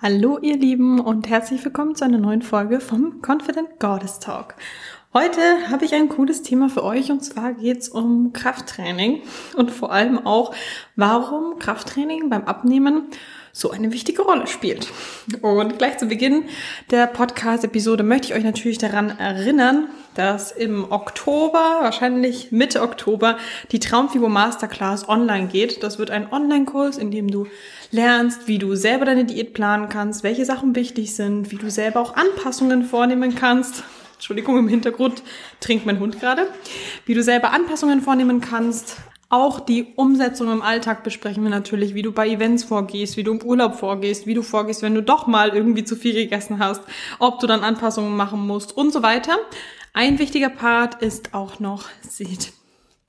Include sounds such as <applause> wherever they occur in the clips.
Hallo ihr Lieben und herzlich willkommen zu einer neuen Folge vom Confident Goddess Talk. Heute habe ich ein cooles Thema für euch und zwar geht es um Krafttraining und vor allem auch, warum Krafttraining beim Abnehmen so eine wichtige Rolle spielt. Und gleich zu Beginn der Podcast-Episode möchte ich euch natürlich daran erinnern, dass im Oktober, wahrscheinlich Mitte Oktober, die Traumfigur Masterclass online geht. Das wird ein Online-Kurs, in dem du lernst, wie du selber deine Diät planen kannst, welche Sachen wichtig sind, wie du selber auch Anpassungen vornehmen kannst. Entschuldigung, im Hintergrund trinkt mein Hund gerade. Wie du selber Anpassungen vornehmen kannst, auch die Umsetzung im Alltag besprechen wir natürlich, wie du bei Events vorgehst, wie du im Urlaub vorgehst, wie du vorgehst, wenn du doch mal irgendwie zu viel gegessen hast, ob du dann Anpassungen machen musst und so weiter. Ein wichtiger Part ist auch noch, sieht,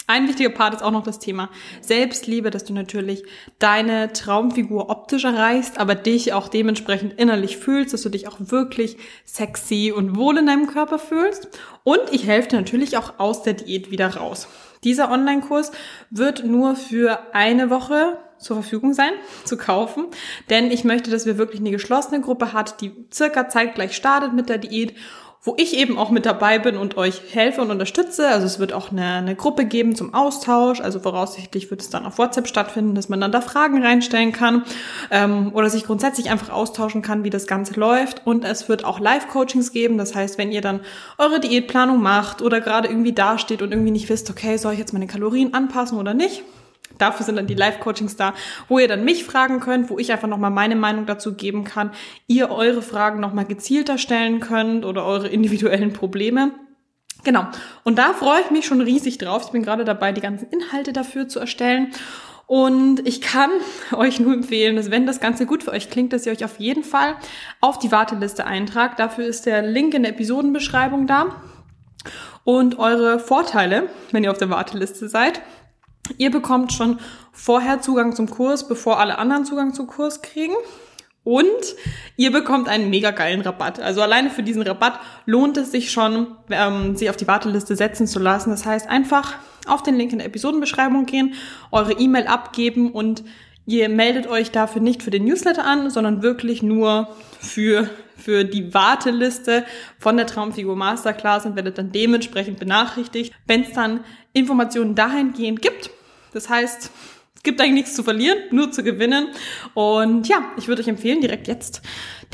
ein wichtiger Part ist auch noch das Thema Selbstliebe, dass du natürlich deine Traumfigur optisch erreichst, aber dich auch dementsprechend innerlich fühlst, dass du dich auch wirklich sexy und wohl in deinem Körper fühlst. Und ich helfe dir natürlich auch aus der Diät wieder raus. Dieser Online-Kurs wird nur für eine Woche zur Verfügung sein, <laughs> zu kaufen, denn ich möchte, dass wir wirklich eine geschlossene Gruppe hat, die circa zeitgleich startet mit der Diät wo ich eben auch mit dabei bin und euch helfe und unterstütze. Also es wird auch eine, eine, Gruppe geben zum Austausch. Also voraussichtlich wird es dann auf WhatsApp stattfinden, dass man dann da Fragen reinstellen kann ähm, oder sich grundsätzlich einfach austauschen kann, wie das Ganze läuft. Und es wird auch Live-Coachings geben. Das heißt, wenn ihr dann eure Diätplanung macht oder gerade irgendwie dasteht und irgendwie nicht wisst, okay, soll ich jetzt meine Kalorien anpassen oder nicht, Dafür sind dann die Live-Coachings da, wo ihr dann mich fragen könnt, wo ich einfach nochmal meine Meinung dazu geben kann, ihr eure Fragen nochmal gezielter stellen könnt oder eure individuellen Probleme. Genau. Und da freue ich mich schon riesig drauf. Ich bin gerade dabei, die ganzen Inhalte dafür zu erstellen. Und ich kann <laughs> euch nur empfehlen, dass wenn das Ganze gut für euch klingt, dass ihr euch auf jeden Fall auf die Warteliste eintragt. Dafür ist der Link in der Episodenbeschreibung da. Und eure Vorteile, wenn ihr auf der Warteliste seid, Ihr bekommt schon vorher Zugang zum Kurs, bevor alle anderen Zugang zum Kurs kriegen. Und ihr bekommt einen mega geilen Rabatt. Also alleine für diesen Rabatt lohnt es sich schon, ähm, sie auf die Warteliste setzen zu lassen. Das heißt, einfach auf den Link in der Episodenbeschreibung gehen, eure E-Mail abgeben und ihr meldet euch dafür nicht für den Newsletter an, sondern wirklich nur für, für die Warteliste von der Traumfigur Masterclass und werdet dann dementsprechend benachrichtigt, wenn es dann Informationen dahingehend gibt. Das heißt, es gibt eigentlich nichts zu verlieren, nur zu gewinnen. Und ja, ich würde euch empfehlen, direkt jetzt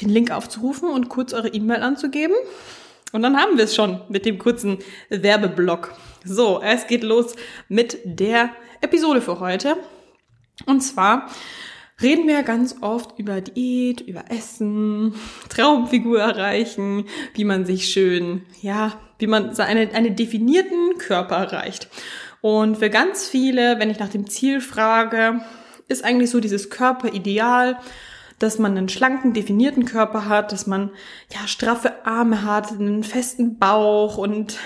den Link aufzurufen und kurz eure E-Mail anzugeben. Und dann haben wir es schon mit dem kurzen Werbeblock. So, es geht los mit der Episode für heute. Und zwar reden wir ganz oft über Diät, über Essen, Traumfigur erreichen, wie man sich schön, ja, wie man eine, einen definierten Körper erreicht. Und für ganz viele, wenn ich nach dem Ziel frage, ist eigentlich so dieses Körperideal, dass man einen schlanken, definierten Körper hat, dass man ja straffe Arme hat, einen festen Bauch und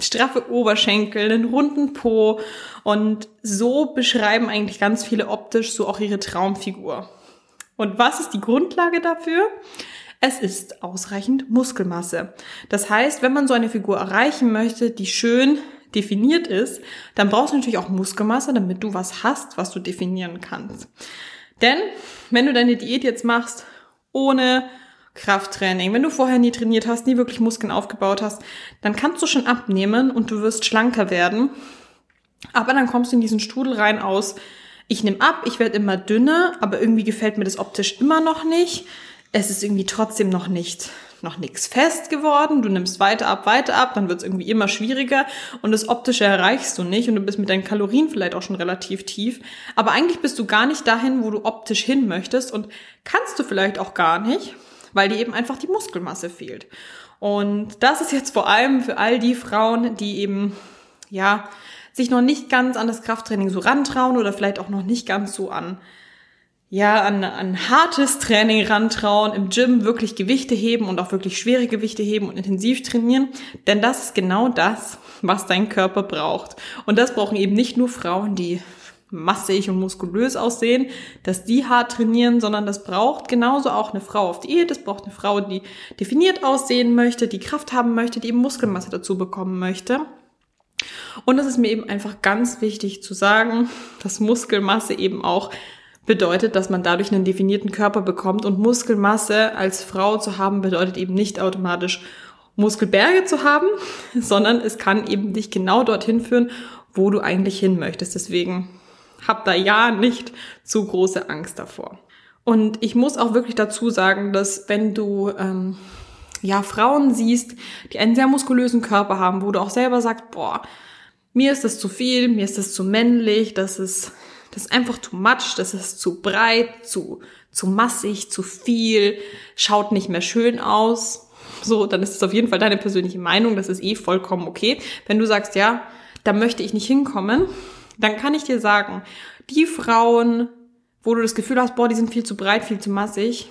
straffe Oberschenkel, einen runden Po und so beschreiben eigentlich ganz viele optisch so auch ihre Traumfigur. Und was ist die Grundlage dafür? Es ist ausreichend Muskelmasse. Das heißt, wenn man so eine Figur erreichen möchte, die schön definiert ist, dann brauchst du natürlich auch Muskelmasse, damit du was hast, was du definieren kannst. Denn wenn du deine Diät jetzt machst ohne Krafttraining, wenn du vorher nie trainiert hast, nie wirklich Muskeln aufgebaut hast, dann kannst du schon abnehmen und du wirst schlanker werden. Aber dann kommst du in diesen Strudel rein aus, ich nehme ab, ich werde immer dünner, aber irgendwie gefällt mir das optisch immer noch nicht. Es ist irgendwie trotzdem noch nicht noch nichts fest geworden, du nimmst weiter ab, weiter ab, dann wird es irgendwie immer schwieriger und das Optische erreichst du nicht und du bist mit deinen Kalorien vielleicht auch schon relativ tief. Aber eigentlich bist du gar nicht dahin, wo du optisch hin möchtest und kannst du vielleicht auch gar nicht, weil dir eben einfach die Muskelmasse fehlt. Und das ist jetzt vor allem für all die Frauen, die eben, ja, sich noch nicht ganz an das Krafttraining so rantrauen oder vielleicht auch noch nicht ganz so an ja, an, an hartes Training rantrauen, im Gym wirklich Gewichte heben und auch wirklich schwere Gewichte heben und intensiv trainieren. Denn das ist genau das, was dein Körper braucht. Und das brauchen eben nicht nur Frauen, die massig und muskulös aussehen, dass die hart trainieren, sondern das braucht genauso auch eine Frau auf Diät. Das braucht eine Frau, die definiert aussehen möchte, die Kraft haben möchte, die eben Muskelmasse dazu bekommen möchte. Und es ist mir eben einfach ganz wichtig zu sagen, dass Muskelmasse eben auch bedeutet, dass man dadurch einen definierten Körper bekommt und Muskelmasse als Frau zu haben bedeutet eben nicht automatisch Muskelberge zu haben, <laughs> sondern es kann eben dich genau dorthin führen, wo du eigentlich hin möchtest. Deswegen hab da ja nicht zu große Angst davor. Und ich muss auch wirklich dazu sagen, dass wenn du ähm, ja Frauen siehst, die einen sehr muskulösen Körper haben, wo du auch selber sagst, boah, mir ist das zu viel, mir ist das zu männlich, das ist das ist einfach too much, das ist zu breit, zu zu massig, zu viel, schaut nicht mehr schön aus. So, dann ist es auf jeden Fall deine persönliche Meinung, das ist eh vollkommen okay. Wenn du sagst, ja, da möchte ich nicht hinkommen, dann kann ich dir sagen, die Frauen, wo du das Gefühl hast, boah, die sind viel zu breit, viel zu massig,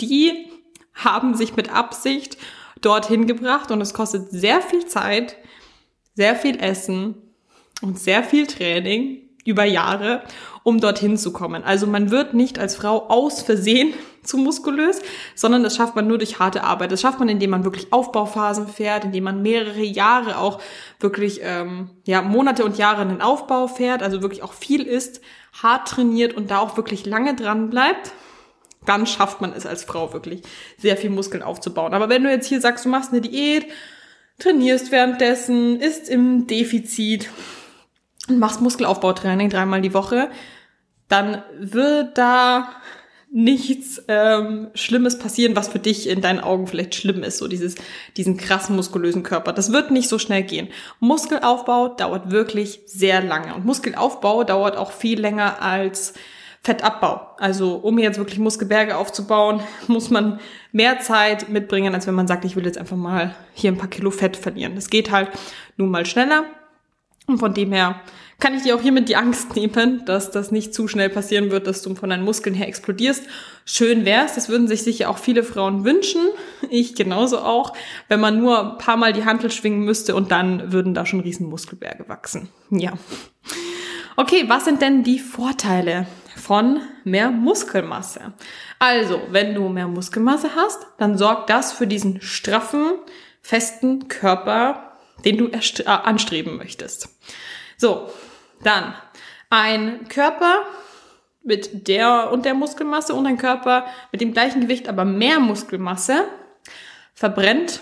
die haben sich mit Absicht dorthin gebracht und es kostet sehr viel Zeit, sehr viel Essen und sehr viel Training über Jahre, um dorthin zu kommen. Also man wird nicht als Frau aus Versehen <laughs> zu muskulös, sondern das schafft man nur durch harte Arbeit. Das schafft man, indem man wirklich Aufbauphasen fährt, indem man mehrere Jahre auch wirklich, ähm, ja, Monate und Jahre in den Aufbau fährt, also wirklich auch viel isst, hart trainiert und da auch wirklich lange dran bleibt. Dann schafft man es als Frau wirklich, sehr viel Muskeln aufzubauen. Aber wenn du jetzt hier sagst, du machst eine Diät, trainierst währenddessen, isst im Defizit, und machst Muskelaufbautraining dreimal die Woche, dann wird da nichts ähm, Schlimmes passieren, was für dich in deinen Augen vielleicht schlimm ist, so dieses, diesen krassen muskulösen Körper. Das wird nicht so schnell gehen. Muskelaufbau dauert wirklich sehr lange und Muskelaufbau dauert auch viel länger als Fettabbau. Also um jetzt wirklich Muskelberge aufzubauen, <laughs> muss man mehr Zeit mitbringen, als wenn man sagt, ich will jetzt einfach mal hier ein paar Kilo Fett verlieren. Das geht halt nun mal schneller und von dem her kann ich dir auch hiermit die Angst nehmen, dass das nicht zu schnell passieren wird, dass du von deinen Muskeln her explodierst. Schön wär's, das würden sich sicher auch viele Frauen wünschen. Ich genauso auch, wenn man nur ein paar Mal die Hantel schwingen müsste und dann würden da schon riesen Muskelberge wachsen. Ja. Okay, was sind denn die Vorteile von mehr Muskelmasse? Also, wenn du mehr Muskelmasse hast, dann sorgt das für diesen straffen, festen Körper, den du äh, anstreben möchtest. So, dann ein Körper mit der und der Muskelmasse und ein Körper mit dem gleichen Gewicht, aber mehr Muskelmasse verbrennt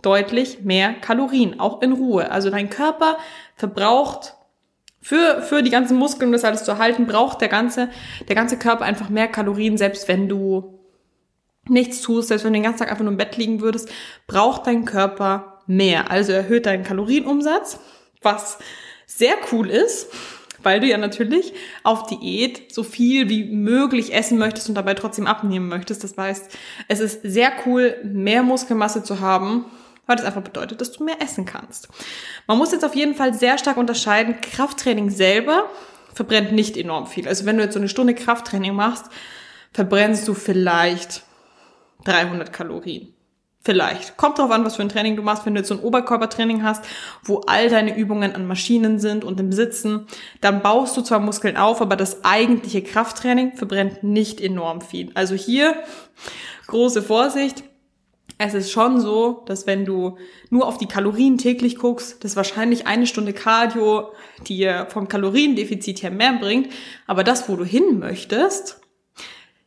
deutlich mehr Kalorien, auch in Ruhe. Also dein Körper verbraucht für, für die ganzen Muskeln, um das alles zu halten, braucht der ganze, der ganze Körper einfach mehr Kalorien, selbst wenn du nichts tust, selbst wenn du den ganzen Tag einfach nur im Bett liegen würdest, braucht dein Körper mehr. Also erhöht deinen Kalorienumsatz, was sehr cool ist, weil du ja natürlich auf Diät so viel wie möglich essen möchtest und dabei trotzdem abnehmen möchtest. Das heißt, es ist sehr cool, mehr Muskelmasse zu haben, weil das einfach bedeutet, dass du mehr essen kannst. Man muss jetzt auf jeden Fall sehr stark unterscheiden. Krafttraining selber verbrennt nicht enorm viel. Also wenn du jetzt so eine Stunde Krafttraining machst, verbrennst du vielleicht 300 Kalorien. Vielleicht. Kommt drauf an, was für ein Training du machst. Wenn du jetzt so ein Oberkörpertraining hast, wo all deine Übungen an Maschinen sind und im Sitzen, dann baust du zwar Muskeln auf, aber das eigentliche Krafttraining verbrennt nicht enorm viel. Also hier große Vorsicht. Es ist schon so, dass wenn du nur auf die Kalorien täglich guckst, dass wahrscheinlich eine Stunde Cardio dir vom Kaloriendefizit her mehr bringt. Aber das, wo du hin möchtest,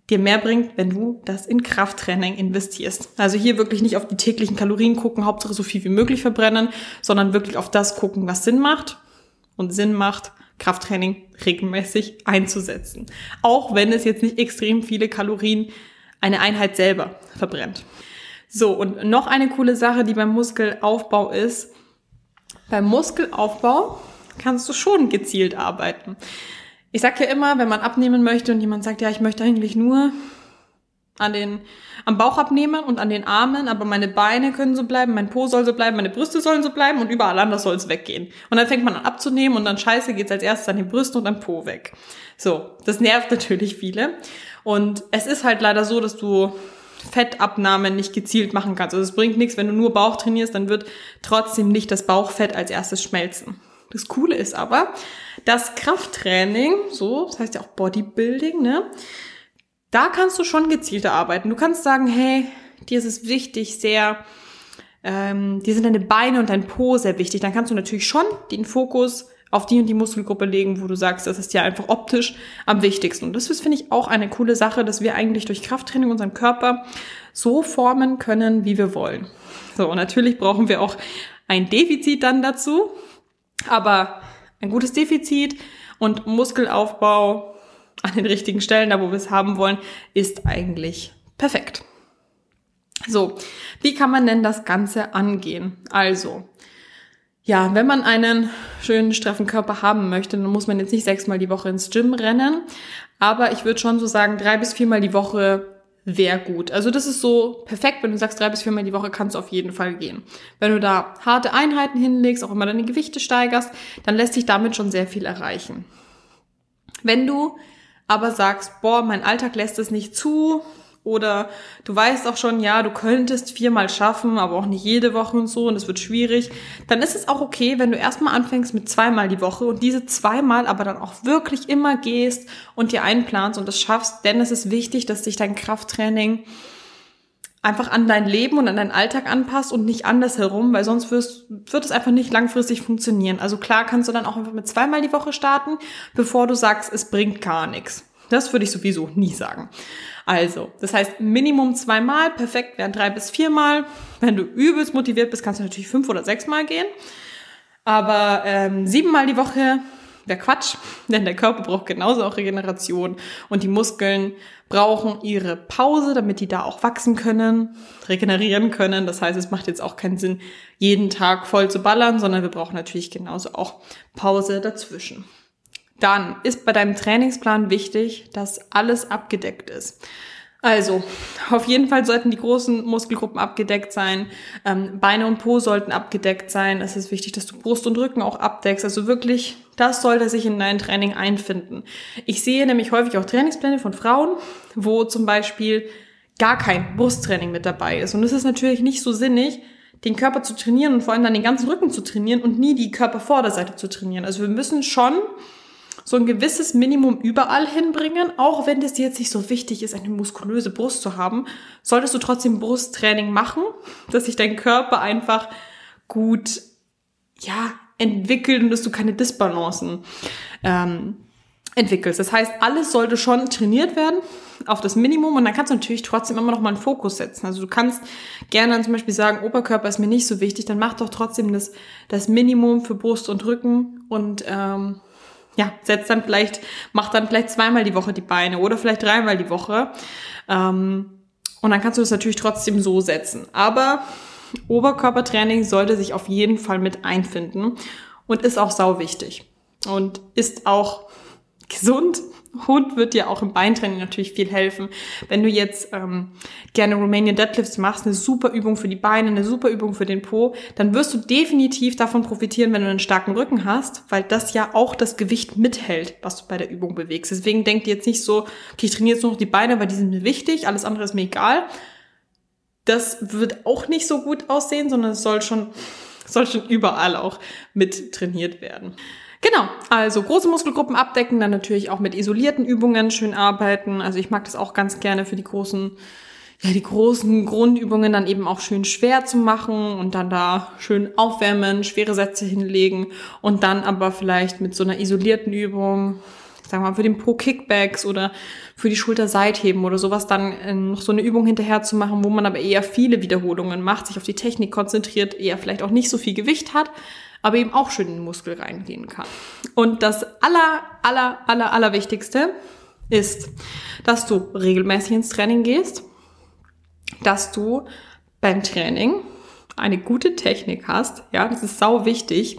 dir mehr bringt, wenn du das in Krafttraining investierst. Also hier wirklich nicht auf die täglichen Kalorien gucken, Hauptsache so viel wie möglich verbrennen, sondern wirklich auf das gucken, was Sinn macht und Sinn macht, Krafttraining regelmäßig einzusetzen. Auch wenn es jetzt nicht extrem viele Kalorien eine Einheit selber verbrennt. So, und noch eine coole Sache, die beim Muskelaufbau ist, beim Muskelaufbau kannst du schon gezielt arbeiten. Ich sag ja immer, wenn man abnehmen möchte und jemand sagt, ja, ich möchte eigentlich nur an den, am Bauch abnehmen und an den Armen, aber meine Beine können so bleiben, mein Po soll so bleiben, meine Brüste sollen so bleiben und überall anders soll es weggehen. Und dann fängt man an abzunehmen und dann scheiße geht's als erstes an den Brüsten und an Po weg. So, das nervt <laughs> natürlich viele. Und es ist halt leider so, dass du Fettabnahme nicht gezielt machen kannst. Also es bringt nichts, wenn du nur Bauch trainierst, dann wird trotzdem nicht das Bauchfett als erstes schmelzen. Das Coole ist aber, das Krafttraining, so, das heißt ja auch Bodybuilding, ne? Da kannst du schon gezielter arbeiten. Du kannst sagen, hey, dir ist es wichtig, sehr, ähm, dir sind deine Beine und dein Po sehr wichtig. Dann kannst du natürlich schon den Fokus auf die und die Muskelgruppe legen, wo du sagst, das ist ja einfach optisch am wichtigsten. Und das ist, finde ich, auch eine coole Sache, dass wir eigentlich durch Krafttraining unseren Körper so formen können, wie wir wollen. So, und natürlich brauchen wir auch ein Defizit dann dazu, aber ein gutes Defizit und Muskelaufbau an den richtigen Stellen, da wo wir es haben wollen, ist eigentlich perfekt. So, wie kann man denn das Ganze angehen? Also, ja, wenn man einen schönen, straffen Körper haben möchte, dann muss man jetzt nicht sechsmal die Woche ins Gym rennen. Aber ich würde schon so sagen, drei bis viermal die Woche wäre gut. Also das ist so perfekt, wenn du sagst, drei bis viermal die Woche kannst du auf jeden Fall gehen. Wenn du da harte Einheiten hinlegst, auch immer deine Gewichte steigerst, dann lässt sich damit schon sehr viel erreichen. Wenn du aber sagst, boah, mein Alltag lässt es nicht zu, oder du weißt auch schon, ja, du könntest viermal schaffen, aber auch nicht jede Woche und so und es wird schwierig. Dann ist es auch okay, wenn du erstmal anfängst mit zweimal die Woche und diese zweimal aber dann auch wirklich immer gehst und dir einplanst und das schaffst, denn es ist wichtig, dass sich dein Krafttraining einfach an dein Leben und an deinen Alltag anpasst und nicht andersherum, weil sonst wirst, wird es einfach nicht langfristig funktionieren. Also klar kannst du dann auch einfach mit zweimal die Woche starten, bevor du sagst, es bringt gar nichts. Das würde ich sowieso nie sagen. Also, das heißt Minimum zweimal, perfekt wären drei bis viermal. Wenn du übelst motiviert bist, kannst du natürlich fünf oder sechsmal gehen. Aber ähm, siebenmal die Woche wäre Quatsch, <laughs> denn der Körper braucht genauso auch Regeneration und die Muskeln brauchen ihre Pause, damit die da auch wachsen können, regenerieren können. Das heißt, es macht jetzt auch keinen Sinn, jeden Tag voll zu ballern, sondern wir brauchen natürlich genauso auch Pause dazwischen. Dann ist bei deinem Trainingsplan wichtig, dass alles abgedeckt ist. Also, auf jeden Fall sollten die großen Muskelgruppen abgedeckt sein. Ähm, Beine und Po sollten abgedeckt sein. Es ist wichtig, dass du Brust und Rücken auch abdeckst. Also wirklich, das sollte sich in dein Training einfinden. Ich sehe nämlich häufig auch Trainingspläne von Frauen, wo zum Beispiel gar kein Brusttraining mit dabei ist. Und es ist natürlich nicht so sinnig, den Körper zu trainieren und vor allem dann den ganzen Rücken zu trainieren und nie die Körpervorderseite zu trainieren. Also wir müssen schon so ein gewisses Minimum überall hinbringen. Auch wenn es dir jetzt nicht so wichtig ist, eine muskulöse Brust zu haben, solltest du trotzdem Brusttraining machen, dass sich dein Körper einfach gut, ja, entwickelt und dass du keine Disbalancen ähm, entwickelst. Das heißt, alles sollte schon trainiert werden auf das Minimum und dann kannst du natürlich trotzdem immer noch mal einen Fokus setzen. Also du kannst gerne dann zum Beispiel sagen, Oberkörper ist mir nicht so wichtig, dann mach doch trotzdem das, das Minimum für Brust und Rücken und ähm, ja, setzt dann vielleicht, macht dann vielleicht zweimal die Woche die Beine oder vielleicht dreimal die Woche. Ähm, und dann kannst du das natürlich trotzdem so setzen. Aber Oberkörpertraining sollte sich auf jeden Fall mit einfinden und ist auch sau wichtig. Und ist auch gesund Hund wird dir auch im Beintraining natürlich viel helfen. Wenn du jetzt ähm, gerne Romanian Deadlifts machst, eine super Übung für die Beine, eine super Übung für den Po, dann wirst du definitiv davon profitieren, wenn du einen starken Rücken hast, weil das ja auch das Gewicht mithält, was du bei der Übung bewegst. Deswegen denk dir jetzt nicht so, okay, ich trainiere jetzt nur noch die Beine, weil die sind mir wichtig, alles andere ist mir egal. Das wird auch nicht so gut aussehen, sondern es soll schon, <laughs> soll schon überall auch mit trainiert werden. Genau, also große Muskelgruppen abdecken, dann natürlich auch mit isolierten Übungen schön arbeiten. Also ich mag das auch ganz gerne für die großen, ja, die großen Grundübungen dann eben auch schön schwer zu machen und dann da schön aufwärmen, schwere Sätze hinlegen und dann aber vielleicht mit so einer isolierten Übung, sagen wir mal, für den Po-Kickbacks oder für die Schulter-Seitheben oder sowas dann äh, noch so eine Übung hinterher zu machen, wo man aber eher viele Wiederholungen macht, sich auf die Technik konzentriert, eher vielleicht auch nicht so viel Gewicht hat, aber eben auch schön in den Muskel reingehen kann. Und das aller, aller, aller, aller Wichtigste ist, dass du regelmäßig ins Training gehst, dass du beim Training eine gute Technik hast. Ja, das ist sau wichtig.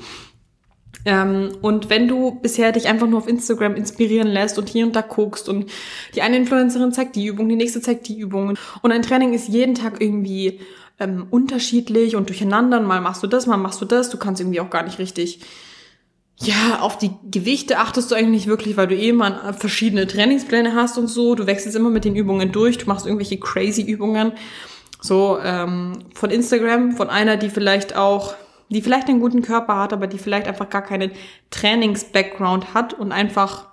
Ähm, und wenn du bisher dich einfach nur auf Instagram inspirieren lässt und hier und da guckst und die eine Influencerin zeigt die Übung, die nächste zeigt die Übung und ein Training ist jeden Tag irgendwie ähm, unterschiedlich und durcheinander. mal machst du das, mal machst du das. Du kannst irgendwie auch gar nicht richtig, ja, auf die Gewichte achtest du eigentlich nicht wirklich, weil du eh mal verschiedene Trainingspläne hast und so. Du wechselst immer mit den Übungen durch. Du machst irgendwelche crazy Übungen. So ähm, von Instagram, von einer, die vielleicht auch die vielleicht einen guten Körper hat, aber die vielleicht einfach gar keinen Trainings-Background hat und einfach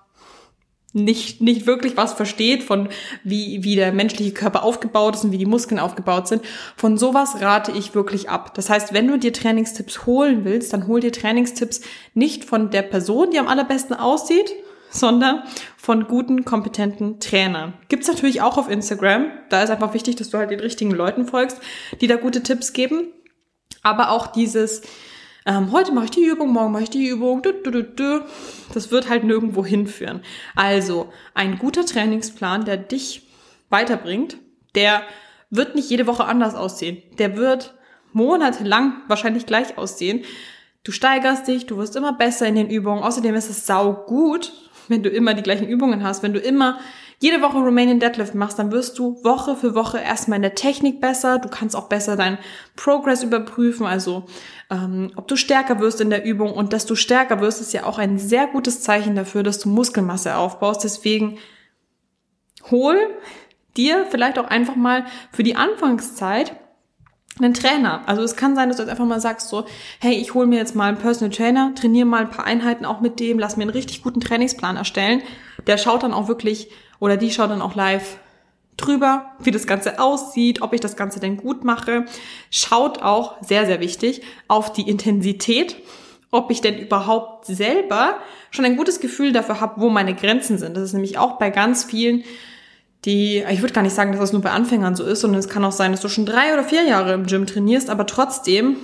nicht, nicht wirklich was versteht von wie, wie der menschliche Körper aufgebaut ist und wie die Muskeln aufgebaut sind. Von sowas rate ich wirklich ab. Das heißt, wenn du dir Trainingstipps holen willst, dann hol dir Trainingstipps nicht von der Person, die am allerbesten aussieht, sondern von guten, kompetenten Trainern. Gibt's natürlich auch auf Instagram. Da ist einfach wichtig, dass du halt den richtigen Leuten folgst, die da gute Tipps geben. Aber auch dieses, ähm, heute mache ich die Übung, morgen mache ich die Übung, du, du, du. das wird halt nirgendwo hinführen. Also ein guter Trainingsplan, der dich weiterbringt, der wird nicht jede Woche anders aussehen. Der wird monatelang wahrscheinlich gleich aussehen. Du steigerst dich, du wirst immer besser in den Übungen. Außerdem ist es sau gut, wenn du immer die gleichen Übungen hast, wenn du immer jede Woche Romanian Deadlift machst, dann wirst du Woche für Woche erstmal in der Technik besser. Du kannst auch besser deinen Progress überprüfen, also ähm, ob du stärker wirst in der Übung. Und dass du stärker wirst, ist ja auch ein sehr gutes Zeichen dafür, dass du Muskelmasse aufbaust. Deswegen hol dir vielleicht auch einfach mal für die Anfangszeit einen Trainer. Also es kann sein, dass du jetzt einfach mal sagst so, hey, ich hole mir jetzt mal einen Personal Trainer, trainiere mal ein paar Einheiten auch mit dem, lass mir einen richtig guten Trainingsplan erstellen. Der schaut dann auch wirklich oder die schaut dann auch live drüber, wie das Ganze aussieht, ob ich das Ganze denn gut mache. Schaut auch, sehr, sehr wichtig, auf die Intensität, ob ich denn überhaupt selber schon ein gutes Gefühl dafür habe, wo meine Grenzen sind. Das ist nämlich auch bei ganz vielen die, ich würde gar nicht sagen, dass das nur bei Anfängern so ist, sondern es kann auch sein, dass du schon drei oder vier Jahre im Gym trainierst, aber trotzdem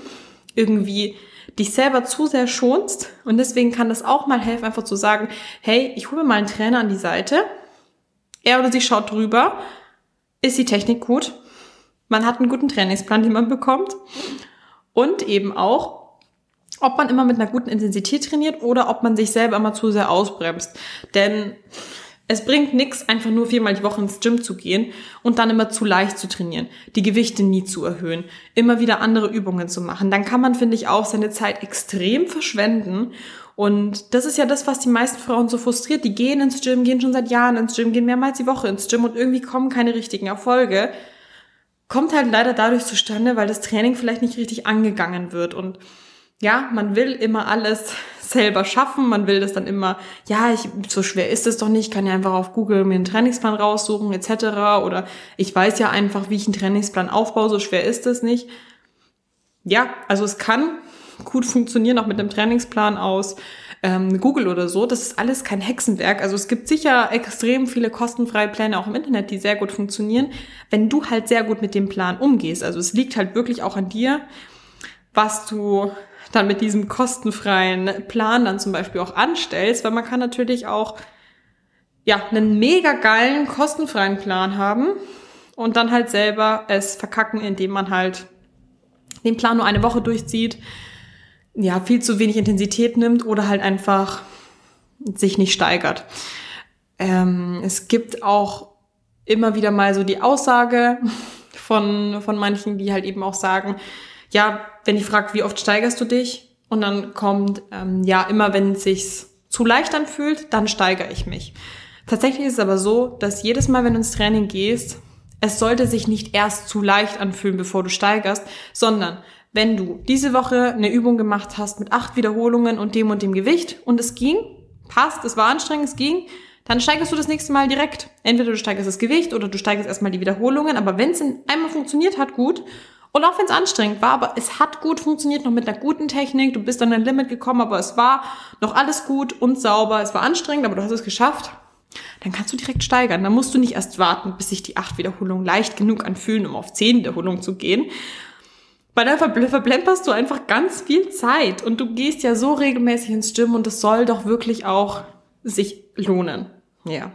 irgendwie dich selber zu sehr schonst. Und deswegen kann das auch mal helfen, einfach zu sagen, hey, ich hole mal einen Trainer an die Seite. Er oder sie schaut drüber. Ist die Technik gut? Man hat einen guten Trainingsplan, den man bekommt. Und eben auch, ob man immer mit einer guten Intensität trainiert oder ob man sich selber immer zu sehr ausbremst. Denn es bringt nichts, einfach nur viermal die Woche ins Gym zu gehen und dann immer zu leicht zu trainieren, die Gewichte nie zu erhöhen, immer wieder andere Übungen zu machen. Dann kann man, finde ich, auch seine Zeit extrem verschwenden. Und das ist ja das, was die meisten Frauen so frustriert. Die gehen ins Gym, gehen schon seit Jahren ins Gym, gehen mehrmals die Woche ins Gym und irgendwie kommen keine richtigen Erfolge. Kommt halt leider dadurch zustande, weil das Training vielleicht nicht richtig angegangen wird. Und ja, man will immer alles <laughs> selber schaffen. Man will das dann immer, ja, ich, so schwer ist es doch nicht, kann ja einfach auf Google mir einen Trainingsplan raussuchen etc. Oder ich weiß ja einfach, wie ich einen Trainingsplan aufbaue, so schwer ist es nicht. Ja, also es kann gut funktionieren, auch mit einem Trainingsplan aus ähm, Google oder so. Das ist alles kein Hexenwerk. Also es gibt sicher extrem viele kostenfreie Pläne auch im Internet, die sehr gut funktionieren, wenn du halt sehr gut mit dem Plan umgehst. Also es liegt halt wirklich auch an dir, was du dann mit diesem kostenfreien Plan dann zum Beispiel auch anstellst, weil man kann natürlich auch ja einen mega geilen kostenfreien Plan haben und dann halt selber es verkacken, indem man halt den Plan nur eine Woche durchzieht, ja, viel zu wenig Intensität nimmt oder halt einfach sich nicht steigert. Ähm, es gibt auch immer wieder mal so die Aussage von, von manchen, die halt eben auch sagen, ja, wenn ich frage, wie oft steigerst du dich? Und dann kommt, ähm, ja, immer wenn es sich zu leicht anfühlt, dann steigere ich mich. Tatsächlich ist es aber so, dass jedes Mal, wenn du ins Training gehst, es sollte sich nicht erst zu leicht anfühlen, bevor du steigerst, sondern wenn du diese Woche eine Übung gemacht hast mit acht Wiederholungen und dem und dem Gewicht und es ging, passt, es war anstrengend, es ging, dann steigerst du das nächste Mal direkt. Entweder du steigerst das Gewicht oder du steigerst erstmal die Wiederholungen, aber wenn es einmal funktioniert hat, gut, und auch wenn es anstrengend war, aber es hat gut funktioniert, noch mit einer guten Technik. Du bist an dein Limit gekommen, aber es war noch alles gut und sauber. Es war anstrengend, aber du hast es geschafft. Dann kannst du direkt steigern. Dann musst du nicht erst warten, bis sich die acht Wiederholungen leicht genug anfühlen, um auf zehn Wiederholungen zu gehen. Weil dann verblemperst du einfach ganz viel Zeit und du gehst ja so regelmäßig ins Gym und es soll doch wirklich auch sich lohnen. Ja.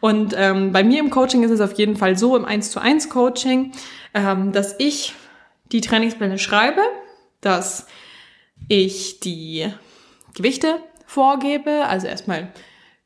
Und ähm, bei mir im Coaching ist es auf jeden Fall so, im 1 zu 1 Coaching, ähm, dass ich die Trainingspläne schreibe, dass ich die Gewichte vorgebe, also erstmal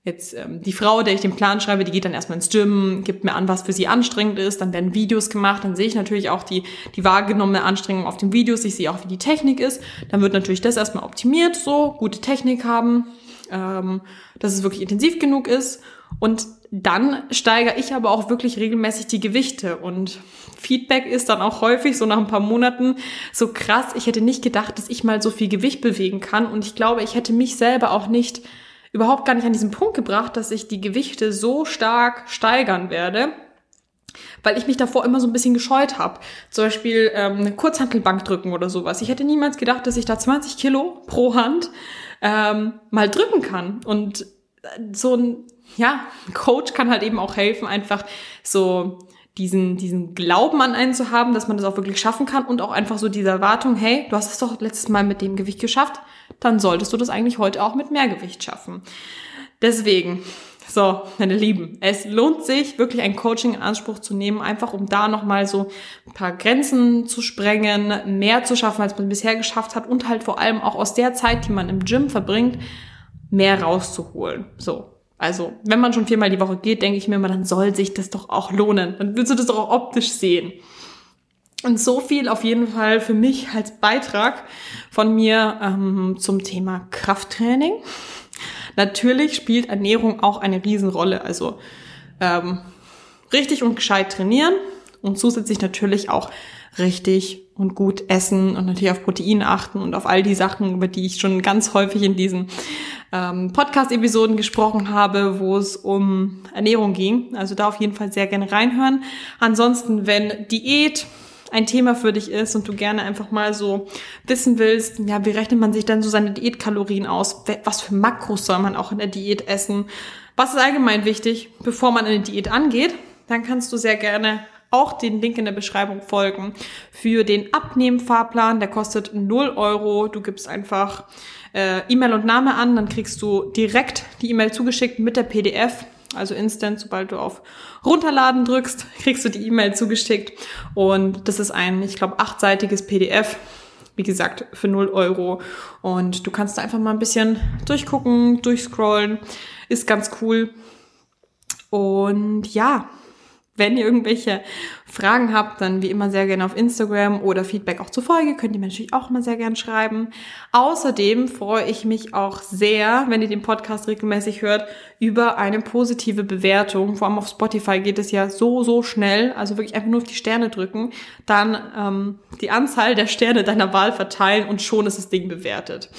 jetzt ähm, die Frau, der ich den Plan schreibe, die geht dann erstmal ins Gym, gibt mir an, was für sie anstrengend ist, dann werden Videos gemacht, dann sehe ich natürlich auch die, die wahrgenommene Anstrengung auf den Videos, ich sehe auch, wie die Technik ist, dann wird natürlich das erstmal optimiert, so, gute Technik haben, ähm, dass es wirklich intensiv genug ist und dann steigere ich aber auch wirklich regelmäßig die Gewichte und Feedback ist dann auch häufig so nach ein paar Monaten so krass. Ich hätte nicht gedacht, dass ich mal so viel Gewicht bewegen kann und ich glaube, ich hätte mich selber auch nicht überhaupt gar nicht an diesen Punkt gebracht, dass ich die Gewichte so stark steigern werde, weil ich mich davor immer so ein bisschen gescheut habe. Zum Beispiel ähm, eine Kurzhantelbank drücken oder sowas. Ich hätte niemals gedacht, dass ich da 20 Kilo pro Hand ähm, mal drücken kann. Und so ein, ja, Coach kann halt eben auch helfen, einfach so diesen, diesen Glauben an einen zu haben, dass man das auch wirklich schaffen kann und auch einfach so diese Erwartung, hey, du hast es doch letztes Mal mit dem Gewicht geschafft, dann solltest du das eigentlich heute auch mit mehr Gewicht schaffen. Deswegen, so, meine Lieben, es lohnt sich, wirklich ein Coaching in Anspruch zu nehmen, einfach um da nochmal so ein paar Grenzen zu sprengen, mehr zu schaffen, als man bisher geschafft hat und halt vor allem auch aus der Zeit, die man im Gym verbringt, mehr rauszuholen. So, also, wenn man schon viermal die Woche geht, denke ich mir immer, dann soll sich das doch auch lohnen. Dann willst du das doch auch optisch sehen. Und so viel auf jeden Fall für mich als Beitrag von mir ähm, zum Thema Krafttraining. Natürlich spielt Ernährung auch eine Riesenrolle. Also ähm, richtig und gescheit trainieren und zusätzlich natürlich auch richtig und gut essen und natürlich auf Protein achten und auf all die Sachen, über die ich schon ganz häufig in diesen ähm, Podcast-Episoden gesprochen habe, wo es um Ernährung ging. Also da auf jeden Fall sehr gerne reinhören. Ansonsten, wenn Diät ein Thema für dich ist und du gerne einfach mal so wissen willst, ja, wie rechnet man sich denn so seine Diätkalorien aus? Was für Makros soll man auch in der Diät essen? Was ist allgemein wichtig, bevor man eine Diät angeht? Dann kannst du sehr gerne auch den Link in der Beschreibung folgen für den Abnehmfahrplan. Der kostet 0 Euro. Du gibst einfach äh, E-Mail und Name an, dann kriegst du direkt die E-Mail zugeschickt mit der PDF. Also instant, sobald du auf Runterladen drückst, <laughs> kriegst du die E-Mail zugeschickt. Und das ist ein, ich glaube, achtseitiges PDF. Wie gesagt, für 0 Euro. Und du kannst da einfach mal ein bisschen durchgucken, durchscrollen. Ist ganz cool. Und ja, wenn ihr irgendwelche Fragen habt, dann wie immer sehr gerne auf Instagram oder Feedback auch zur Folge. Könnt ihr mir natürlich auch immer sehr gerne schreiben. Außerdem freue ich mich auch sehr, wenn ihr den Podcast regelmäßig hört, über eine positive Bewertung. Vor allem auf Spotify geht es ja so, so schnell. Also wirklich einfach nur auf die Sterne drücken, dann ähm, die Anzahl der Sterne deiner Wahl verteilen und schon ist das Ding bewertet.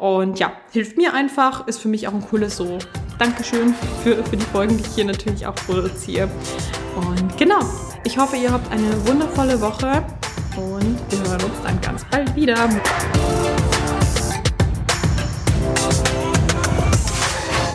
Und ja, hilft mir einfach, ist für mich auch ein cooles so Dankeschön für, für die Folgen, die ich hier natürlich auch produziere. Und genau, ich hoffe, ihr habt eine wundervolle Woche und wir hören uns dann ganz bald wieder.